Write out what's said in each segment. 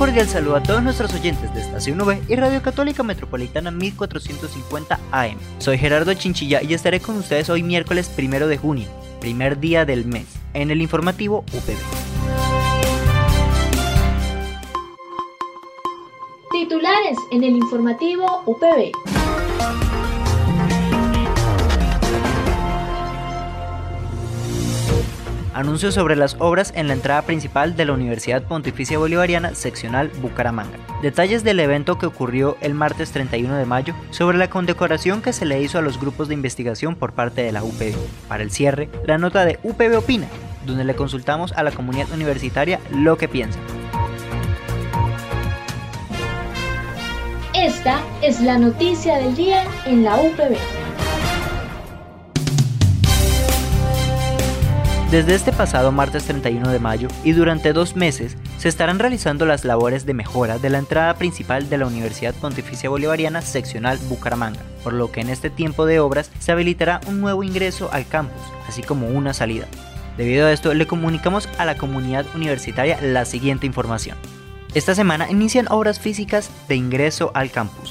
Cordial saludo a todos nuestros oyentes de Estación V y Radio Católica Metropolitana 1450 AM. Soy Gerardo Chinchilla y estaré con ustedes hoy miércoles primero de junio, primer día del mes, en el informativo UPB. Titulares en el informativo UPB. Anuncio sobre las obras en la entrada principal de la Universidad Pontificia Bolivariana Seccional Bucaramanga. Detalles del evento que ocurrió el martes 31 de mayo sobre la condecoración que se le hizo a los grupos de investigación por parte de la UPB. Para el cierre, la nota de UPB Opina, donde le consultamos a la comunidad universitaria lo que piensa. Esta es la noticia del día en la UPB. Desde este pasado martes 31 de mayo y durante dos meses se estarán realizando las labores de mejora de la entrada principal de la Universidad Pontificia Bolivariana Seccional Bucaramanga, por lo que en este tiempo de obras se habilitará un nuevo ingreso al campus, así como una salida. Debido a esto, le comunicamos a la comunidad universitaria la siguiente información. Esta semana inician obras físicas de ingreso al campus,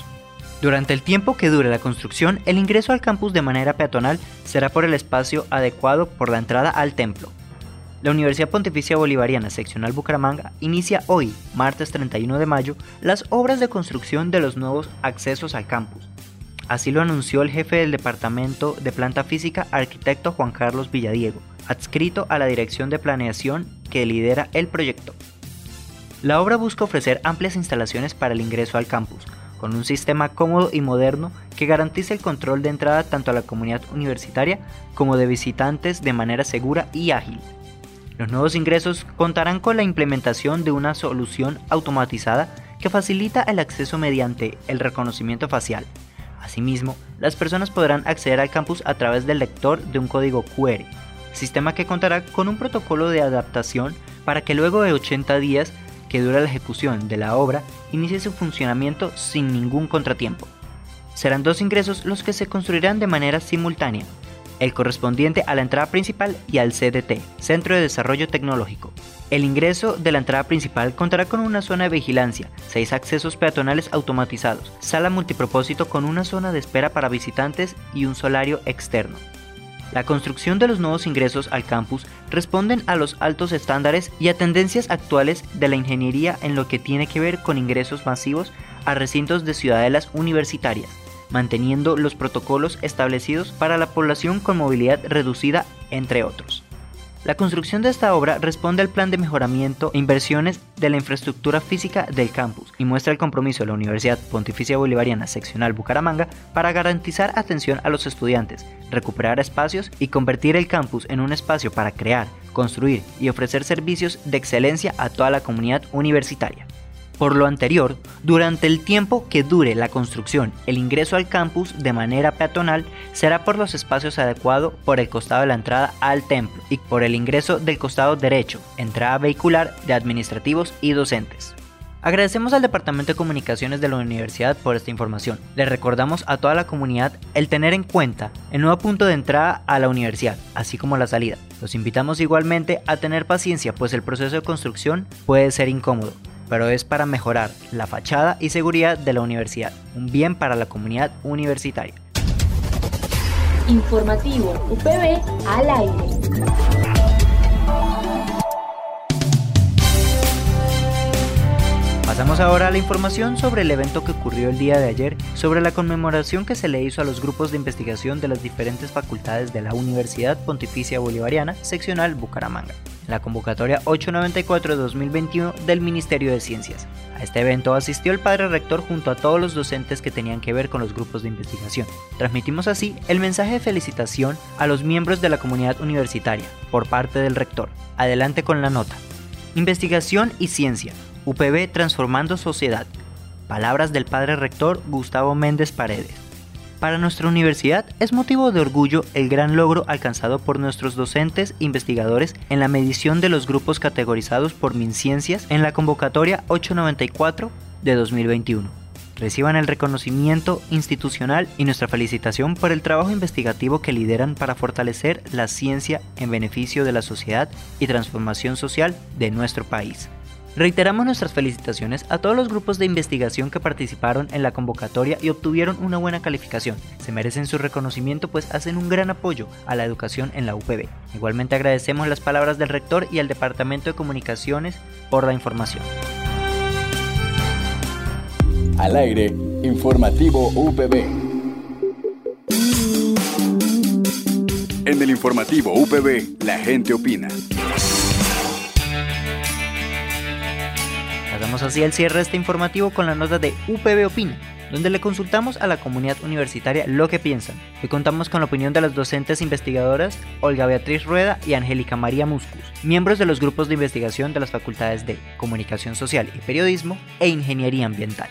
durante el tiempo que dure la construcción, el ingreso al campus de manera peatonal será por el espacio adecuado por la entrada al templo. La Universidad Pontificia Bolivariana Seccional Bucaramanga inicia hoy, martes 31 de mayo, las obras de construcción de los nuevos accesos al campus. Así lo anunció el jefe del Departamento de Planta Física, arquitecto Juan Carlos Villadiego, adscrito a la Dirección de Planeación que lidera el proyecto. La obra busca ofrecer amplias instalaciones para el ingreso al campus, con un sistema cómodo y moderno que garantice el control de entrada tanto a la comunidad universitaria como de visitantes de manera segura y ágil. Los nuevos ingresos contarán con la implementación de una solución automatizada que facilita el acceso mediante el reconocimiento facial. Asimismo, las personas podrán acceder al campus a través del lector de un código QR, sistema que contará con un protocolo de adaptación para que luego de 80 días que dura la ejecución de la obra inicie su funcionamiento sin ningún contratiempo. Serán dos ingresos los que se construirán de manera simultánea, el correspondiente a la entrada principal y al CDT, Centro de Desarrollo Tecnológico. El ingreso de la entrada principal contará con una zona de vigilancia, seis accesos peatonales automatizados, sala multipropósito con una zona de espera para visitantes y un solario externo. La construcción de los nuevos ingresos al campus responden a los altos estándares y a tendencias actuales de la ingeniería en lo que tiene que ver con ingresos masivos a recintos de ciudadelas universitarias, manteniendo los protocolos establecidos para la población con movilidad reducida, entre otros. La construcción de esta obra responde al plan de mejoramiento e inversiones de la infraestructura física del campus y muestra el compromiso de la Universidad Pontificia Bolivariana Seccional Bucaramanga para garantizar atención a los estudiantes, recuperar espacios y convertir el campus en un espacio para crear, construir y ofrecer servicios de excelencia a toda la comunidad universitaria. Por lo anterior, durante el tiempo que dure la construcción, el ingreso al campus de manera peatonal será por los espacios adecuados por el costado de la entrada al templo y por el ingreso del costado derecho, entrada vehicular de administrativos y docentes. Agradecemos al Departamento de Comunicaciones de la Universidad por esta información. Le recordamos a toda la comunidad el tener en cuenta el nuevo punto de entrada a la universidad, así como la salida. Los invitamos igualmente a tener paciencia, pues el proceso de construcción puede ser incómodo pero es para mejorar la fachada y seguridad de la universidad, un bien para la comunidad universitaria. Informativo UPB al aire. Pasamos ahora a la información sobre el evento que ocurrió el día de ayer, sobre la conmemoración que se le hizo a los grupos de investigación de las diferentes facultades de la Universidad Pontificia Bolivariana, seccional Bucaramanga la convocatoria 894 de 2021 del Ministerio de Ciencias. A este evento asistió el padre rector junto a todos los docentes que tenían que ver con los grupos de investigación. Transmitimos así el mensaje de felicitación a los miembros de la comunidad universitaria por parte del rector. Adelante con la nota. Investigación y ciencia, UPB Transformando Sociedad. Palabras del padre rector Gustavo Méndez Paredes. Para nuestra universidad es motivo de orgullo el gran logro alcanzado por nuestros docentes investigadores en la medición de los grupos categorizados por MinCiencias en la convocatoria 894 de 2021. Reciban el reconocimiento institucional y nuestra felicitación por el trabajo investigativo que lideran para fortalecer la ciencia en beneficio de la sociedad y transformación social de nuestro país. Reiteramos nuestras felicitaciones a todos los grupos de investigación que participaron en la convocatoria y obtuvieron una buena calificación. Se merecen su reconocimiento pues hacen un gran apoyo a la educación en la UPB. Igualmente agradecemos las palabras del rector y al Departamento de Comunicaciones por la información. Al aire, informativo UPB. En el informativo UPB, la gente opina. Hagamos así el cierre de este informativo con la nota de UPB Opina, donde le consultamos a la comunidad universitaria lo que piensan. Hoy contamos con la opinión de las docentes investigadoras Olga Beatriz Rueda y Angélica María Muscus, miembros de los grupos de investigación de las facultades de Comunicación Social y Periodismo e Ingeniería Ambiental.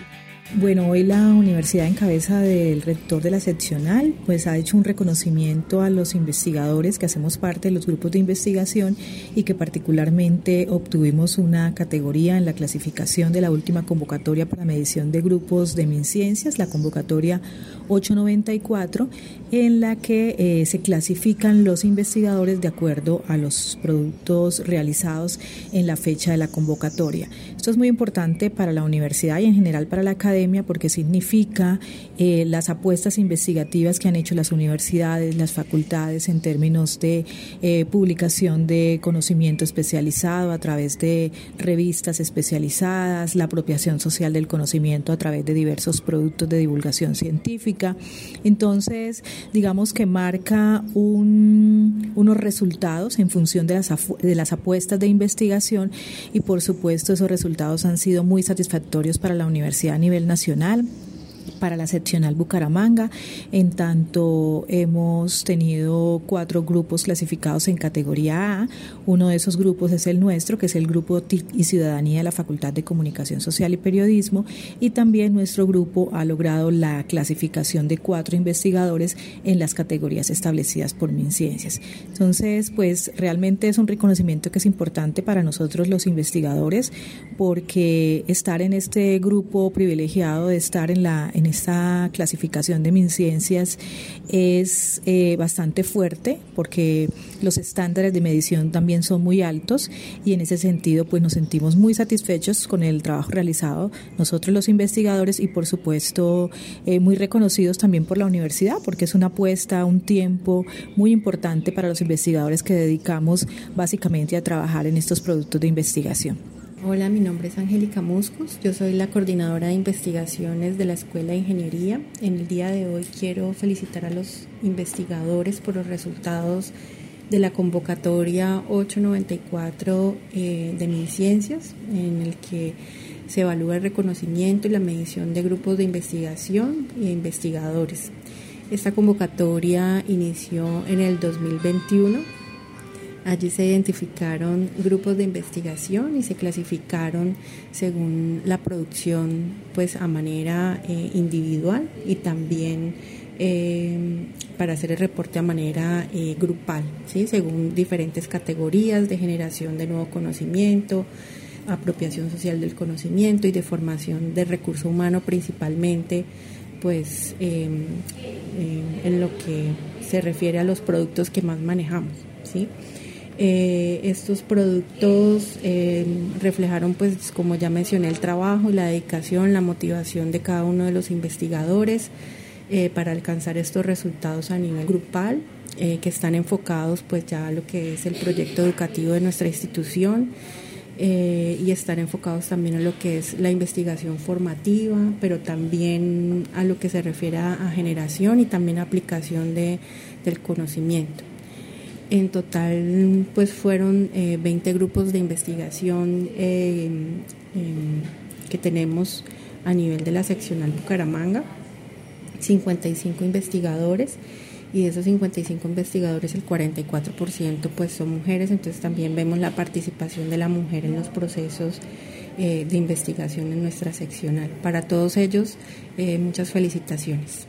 Bueno, hoy la universidad en cabeza del rector de la seccional pues ha hecho un reconocimiento a los investigadores que hacemos parte de los grupos de investigación y que particularmente obtuvimos una categoría en la clasificación de la última convocatoria para medición de grupos de MinCiencias, la convocatoria 894, en la que eh, se clasifican los investigadores de acuerdo a los productos realizados en la fecha de la convocatoria. Esto es muy importante para la universidad y en general para la academia porque significa eh, las apuestas investigativas que han hecho las universidades, las facultades en términos de eh, publicación de conocimiento especializado a través de revistas especializadas, la apropiación social del conocimiento a través de diversos productos de divulgación científica. Entonces, digamos que marca unos resultados en función de las, de las apuestas de investigación y por supuesto esos resultados han sido muy satisfactorios para la universidad a nivel nacional para la seccional Bucaramanga. En tanto, hemos tenido cuatro grupos clasificados en categoría A. Uno de esos grupos es el nuestro, que es el grupo TIC y Ciudadanía de la Facultad de Comunicación Social y Periodismo. Y también nuestro grupo ha logrado la clasificación de cuatro investigadores en las categorías establecidas por MinCiencias. Entonces, pues realmente es un reconocimiento que es importante para nosotros los investigadores porque estar en este grupo privilegiado de estar en la en esta clasificación de MinCiencias es eh, bastante fuerte porque los estándares de medición también son muy altos y en ese sentido pues nos sentimos muy satisfechos con el trabajo realizado nosotros los investigadores y por supuesto eh, muy reconocidos también por la universidad porque es una apuesta, un tiempo muy importante para los investigadores que dedicamos básicamente a trabajar en estos productos de investigación. Hola, mi nombre es Angélica Muscus, yo soy la coordinadora de investigaciones de la Escuela de Ingeniería. En el día de hoy quiero felicitar a los investigadores por los resultados de la convocatoria 894 eh, de Mil Ciencias, en el que se evalúa el reconocimiento y la medición de grupos de investigación e investigadores. Esta convocatoria inició en el 2021 Allí se identificaron grupos de investigación y se clasificaron según la producción pues a manera eh, individual y también eh, para hacer el reporte a manera eh, grupal, ¿sí? según diferentes categorías de generación de nuevo conocimiento, apropiación social del conocimiento y de formación de recurso humano principalmente pues em, en lo que se refiere a los productos que más manejamos. ¿sí? Eh, estos productos eh, reflejaron, pues, como ya mencioné, el trabajo, la dedicación, la motivación de cada uno de los investigadores eh, para alcanzar estos resultados a nivel grupal, que están enfocados, pues, ya a lo que es el proyecto educativo de nuestra institución. y están enfocados también a lo que es la investigación formativa, pero también a lo que se refiere a, generación y también aplicación de, del conocimiento. En total, pues fueron 20 eh, grupos de investigación eh, em, que tenemos a nivel de la seccional Bucaramanga, 55 investigadores y de esos 55 investigadores el 44% pues son mujeres, entonces también vemos la participación de la mujer en los procesos eh, de investigación en nuestra seccional. Para todos ellos, eh, muchas felicitaciones.